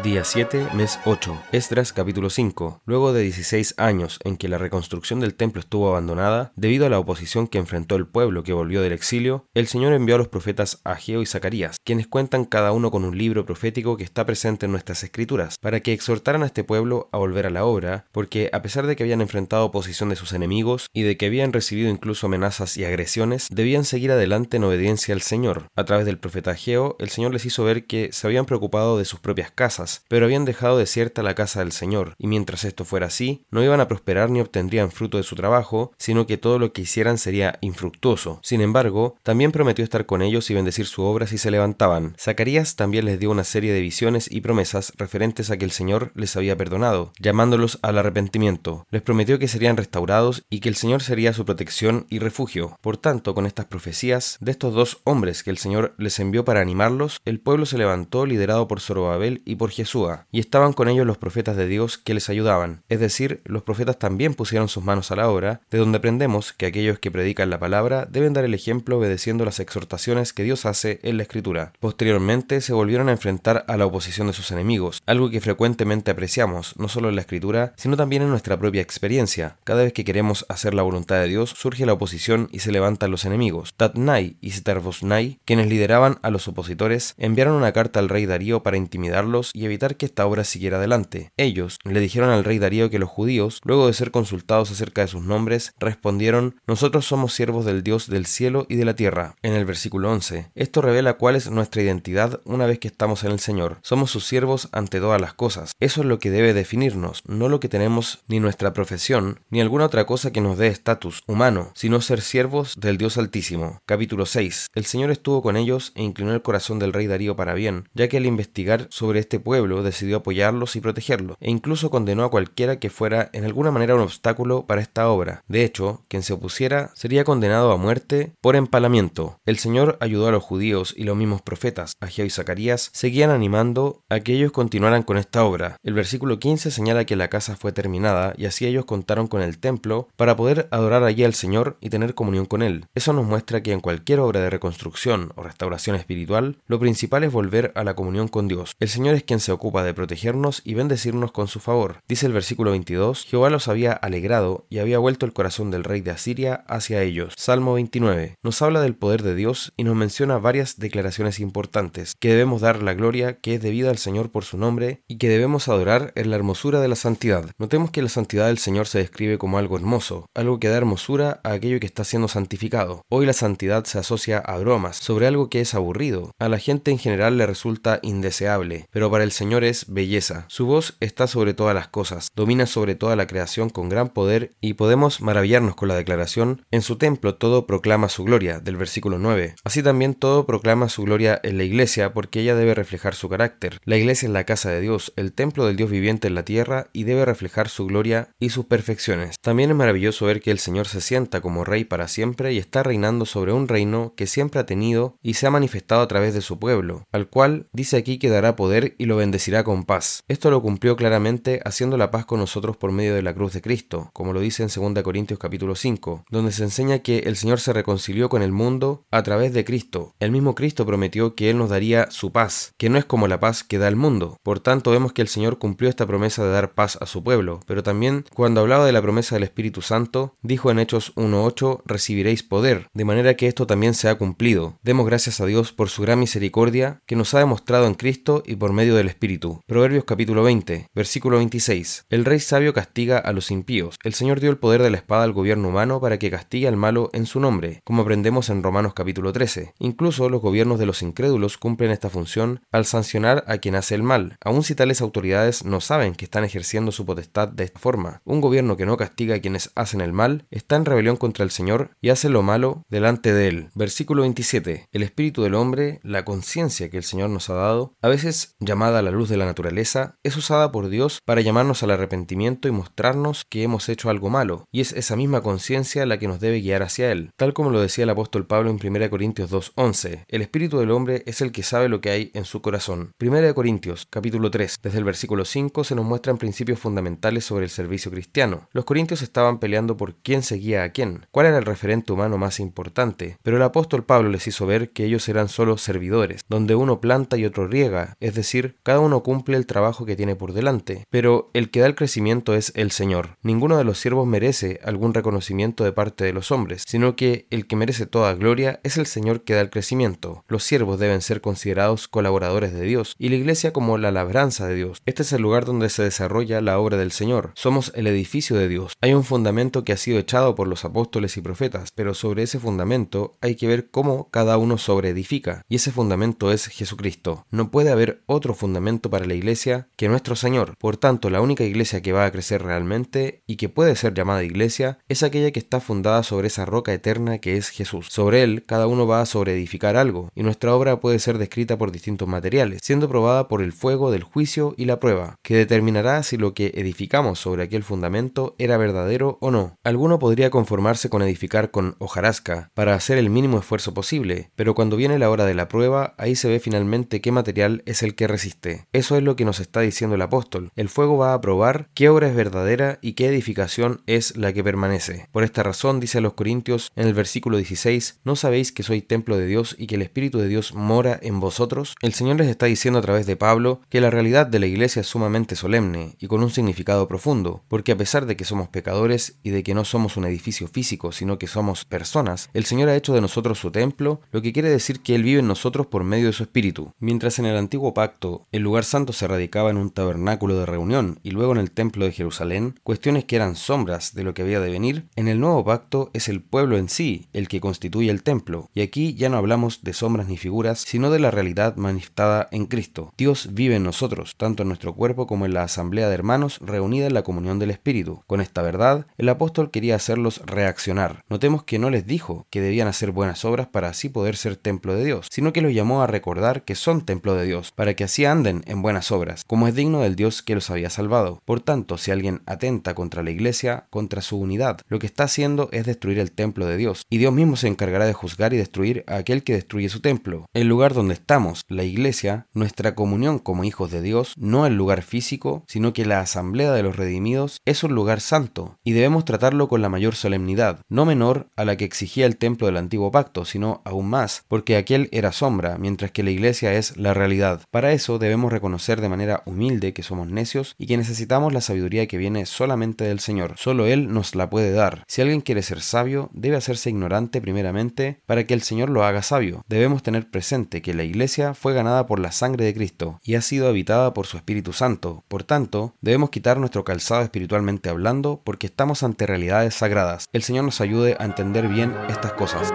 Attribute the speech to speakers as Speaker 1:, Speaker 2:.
Speaker 1: Día 7, mes 8. Esdras capítulo 5. Luego de 16 años en que la reconstrucción del templo estuvo abandonada, debido a la oposición que enfrentó el pueblo que volvió del exilio, el Señor envió a los profetas Ageo y Zacarías, quienes cuentan cada uno con un libro profético que está presente en nuestras escrituras, para que exhortaran a este pueblo a volver a la obra, porque a pesar de que habían enfrentado oposición de sus enemigos y de que habían recibido incluso amenazas y agresiones, debían seguir adelante en obediencia al Señor. A través del profeta Ageo, el Señor les hizo ver que se habían preocupado de sus propias casas, pero habían dejado desierta la casa del Señor, y mientras esto fuera así, no iban a prosperar ni obtendrían fruto de su trabajo, sino que todo lo que hicieran sería infructuoso. Sin embargo, también prometió estar con ellos y bendecir su obra si se levantaban. Zacarías también les dio una serie de visiones y promesas referentes a que el Señor les había perdonado, llamándolos al arrepentimiento. Les prometió que serían restaurados y que el Señor sería su protección y refugio. Por tanto, con estas profecías de estos dos hombres que el Señor les envió para animarlos, el pueblo se levantó liderado por Zorobabel y por Jesúa, y estaban con ellos los profetas de Dios que les ayudaban. Es decir, los profetas también pusieron sus manos a la obra, de donde aprendemos que aquellos que predican la palabra deben dar el ejemplo obedeciendo las exhortaciones que Dios hace en la Escritura. Posteriormente se volvieron a enfrentar a la oposición de sus enemigos, algo que frecuentemente apreciamos, no solo en la Escritura, sino también en nuestra propia experiencia. Cada vez que queremos hacer la voluntad de Dios, surge la oposición y se levantan los enemigos. Tatnai y Setarvosnai, quienes lideraban a los opositores, enviaron una carta al rey Darío para intimidarlos y evitar que esta obra siguiera adelante. Ellos le dijeron al rey Darío que los judíos, luego de ser consultados acerca de sus nombres, respondieron, nosotros somos siervos del Dios del cielo y de la tierra. En el versículo 11, esto revela cuál es nuestra identidad una vez que estamos en el Señor. Somos sus siervos ante todas las cosas. Eso es lo que debe definirnos, no lo que tenemos ni nuestra profesión, ni alguna otra cosa que nos dé estatus humano, sino ser siervos del Dios Altísimo. Capítulo 6. El Señor estuvo con ellos e inclinó el corazón del rey Darío para bien, ya que al investigar sobre este pueblo decidió apoyarlos y protegerlos, e incluso condenó a cualquiera que fuera en alguna manera un obstáculo para esta obra. De hecho, quien se opusiera sería condenado a muerte por empalamiento. El Señor ayudó a los judíos y los mismos profetas, Ageo y Zacarías, seguían animando a que ellos continuaran con esta obra. El versículo 15 señala que la casa fue terminada y así ellos contaron con el templo para poder adorar allí al Señor y tener comunión con Él. Eso nos muestra que en cualquier obra de reconstrucción o restauración espiritual, lo principal es volver a la comunión con Dios. El Señor es quien se ocupa de protegernos y bendecirnos con su favor. Dice el versículo 22, Jehová los había alegrado y había vuelto el corazón del rey de Asiria hacia ellos. Salmo 29. Nos habla del poder de Dios y nos menciona varias declaraciones importantes, que debemos dar la gloria que es debida al Señor por su nombre y que debemos adorar en la hermosura de la santidad. Notemos que la santidad del Señor se describe como algo hermoso, algo que da hermosura a aquello que está siendo santificado. Hoy la santidad se asocia a bromas, sobre algo que es aburrido. A la gente en general le resulta indeseable, pero para el Señor es belleza. Su voz está sobre todas las cosas, domina sobre toda la creación con gran poder y podemos maravillarnos con la declaración, en su templo todo proclama su gloria, del versículo 9. Así también todo proclama su gloria en la iglesia porque ella debe reflejar su carácter. La iglesia es la casa de Dios, el templo del Dios viviente en la tierra y debe reflejar su gloria y sus perfecciones. También es maravilloso ver que el Señor se sienta como rey para siempre y está reinando sobre un reino que siempre ha tenido y se ha manifestado a través de su pueblo, al cual dice aquí que dará poder y lo bendecirá con paz. Esto lo cumplió claramente haciendo la paz con nosotros por medio de la cruz de Cristo, como lo dice en 2 Corintios capítulo 5, donde se enseña que el Señor se reconcilió con el mundo a través de Cristo. El mismo Cristo prometió que Él nos daría su paz, que no es como la paz que da el mundo. Por tanto, vemos que el Señor cumplió esta promesa de dar paz a su pueblo, pero también cuando hablaba de la promesa del Espíritu Santo, dijo en Hechos 1.8, recibiréis poder, de manera que esto también se ha cumplido. Demos gracias a Dios por su gran misericordia que nos ha demostrado en Cristo y por medio del Espíritu. Proverbios capítulo 20, versículo 26. El rey sabio castiga a los impíos. El Señor dio el poder de la espada al gobierno humano para que castigue al malo en su nombre, como aprendemos en Romanos capítulo 13. Incluso los gobiernos de los incrédulos cumplen esta función al sancionar a quien hace el mal, aun si tales autoridades no saben que están ejerciendo su potestad de esta forma. Un gobierno que no castiga a quienes hacen el mal está en rebelión contra el Señor y hace lo malo delante de él. Versículo 27. El espíritu del hombre, la conciencia que el Señor nos ha dado, a veces llamada a la luz de la naturaleza, es usada por Dios para llamarnos al arrepentimiento y mostrarnos que hemos hecho algo malo, y es esa misma conciencia la que nos debe guiar hacia Él. Tal como lo decía el apóstol Pablo en 1 Corintios 2.11, el espíritu del hombre es el que sabe lo que hay en su corazón. 1 Corintios, capítulo 3, desde el versículo 5 se nos muestran principios fundamentales sobre el servicio cristiano. Los corintios estaban peleando por quién seguía a quién, cuál era el referente humano más importante, pero el apóstol Pablo les hizo ver que ellos eran solo servidores, donde uno planta y otro riega, es decir, cada uno cumple el trabajo que tiene por delante, pero el que da el crecimiento es el Señor. Ninguno de los siervos merece algún reconocimiento de parte de los hombres, sino que el que merece toda gloria es el Señor que da el crecimiento. Los siervos deben ser considerados colaboradores de Dios y la iglesia como la labranza de Dios. Este es el lugar donde se desarrolla la obra del Señor. Somos el edificio de Dios. Hay un fundamento que ha sido echado por los apóstoles y profetas, pero sobre ese fundamento hay que ver cómo cada uno sobreedifica, y ese fundamento es Jesucristo. No puede haber otro fundamento para la iglesia que nuestro Señor. Por tanto, la única iglesia que va a crecer realmente y que puede ser llamada iglesia es aquella que está fundada sobre esa roca eterna que es Jesús. Sobre él, cada uno va a sobreedificar algo, y nuestra obra puede ser descrita por distintos materiales, siendo probada por el fuego del juicio y la prueba, que determinará si lo que edificamos sobre aquel fundamento era verdadero o no. Alguno podría conformarse con edificar con hojarasca para hacer el mínimo esfuerzo posible, pero cuando viene la hora de la prueba, ahí se ve finalmente qué material es el que resiste. Eso es lo que nos está diciendo el apóstol. El fuego va a probar qué obra es verdadera y qué edificación es la que permanece. Por esta razón, dice a los Corintios en el versículo 16, ¿no sabéis que soy templo de Dios y que el Espíritu de Dios mora en vosotros? El Señor les está diciendo a través de Pablo que la realidad de la iglesia es sumamente solemne y con un significado profundo, porque a pesar de que somos pecadores y de que no somos un edificio físico, sino que somos personas, el Señor ha hecho de nosotros su templo, lo que quiere decir que Él vive en nosotros por medio de su Espíritu. Mientras en el antiguo pacto el lugar santo se radicaba en un tabernáculo de reunión y luego en el templo de Jerusalén, cuestiones que eran sombras de lo que había de venir, en el nuevo pacto es el pueblo en sí el que constituye el templo, y aquí ya no hablamos de sombras ni figuras, sino de la realidad manifestada en Cristo. Dios vive en nosotros, tanto en nuestro cuerpo como en la asamblea de hermanos reunida en la comunión del Espíritu. Con esta verdad, el apóstol quería hacerlos reaccionar. Notemos que no les dijo que debían hacer buenas obras para así poder ser templo de Dios, sino que los llamó a recordar que son templo de Dios, para que así en buenas obras, como es digno del Dios que los había salvado. Por tanto, si alguien atenta contra la iglesia, contra su unidad, lo que está haciendo es destruir el templo de Dios, y Dios mismo se encargará de juzgar y destruir a aquel que destruye su templo. El lugar donde estamos, la iglesia, nuestra comunión como hijos de Dios, no el lugar físico, sino que la asamblea de los redimidos es un lugar santo, y debemos tratarlo con la mayor solemnidad, no menor a la que exigía el templo del antiguo pacto, sino aún más, porque aquel era sombra, mientras que la iglesia es la realidad. Para eso debemos reconocer de manera humilde que somos necios y que necesitamos la sabiduría que viene solamente del Señor. Solo Él nos la puede dar. Si alguien quiere ser sabio, debe hacerse ignorante primeramente para que el Señor lo haga sabio. Debemos tener presente que la iglesia fue ganada por la sangre de Cristo y ha sido habitada por su Espíritu Santo. Por tanto, debemos quitar nuestro calzado espiritualmente hablando porque estamos ante realidades sagradas. El Señor nos ayude a entender bien estas cosas.